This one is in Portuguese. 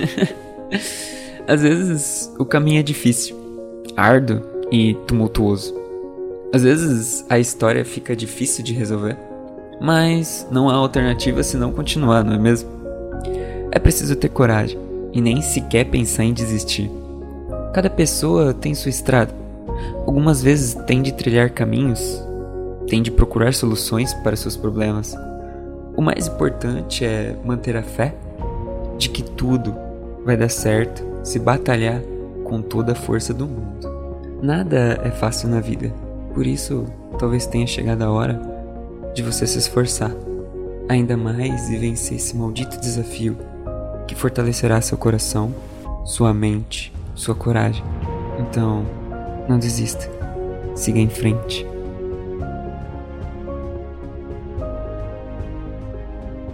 Às vezes o caminho é difícil, árduo e tumultuoso. Às vezes a história fica difícil de resolver, mas não há alternativa se não continuar, não é mesmo? É preciso ter coragem e nem sequer pensar em desistir. Cada pessoa tem sua estrada. Algumas vezes tem de trilhar caminhos, tem de procurar soluções para seus problemas o mais importante é manter a fé de que tudo vai dar certo se batalhar com toda a força do mundo. Nada é fácil na vida, por isso talvez tenha chegado a hora de você se esforçar ainda mais e vencer esse maldito desafio que fortalecerá seu coração, sua mente, sua coragem. Então, não desista. Siga em frente.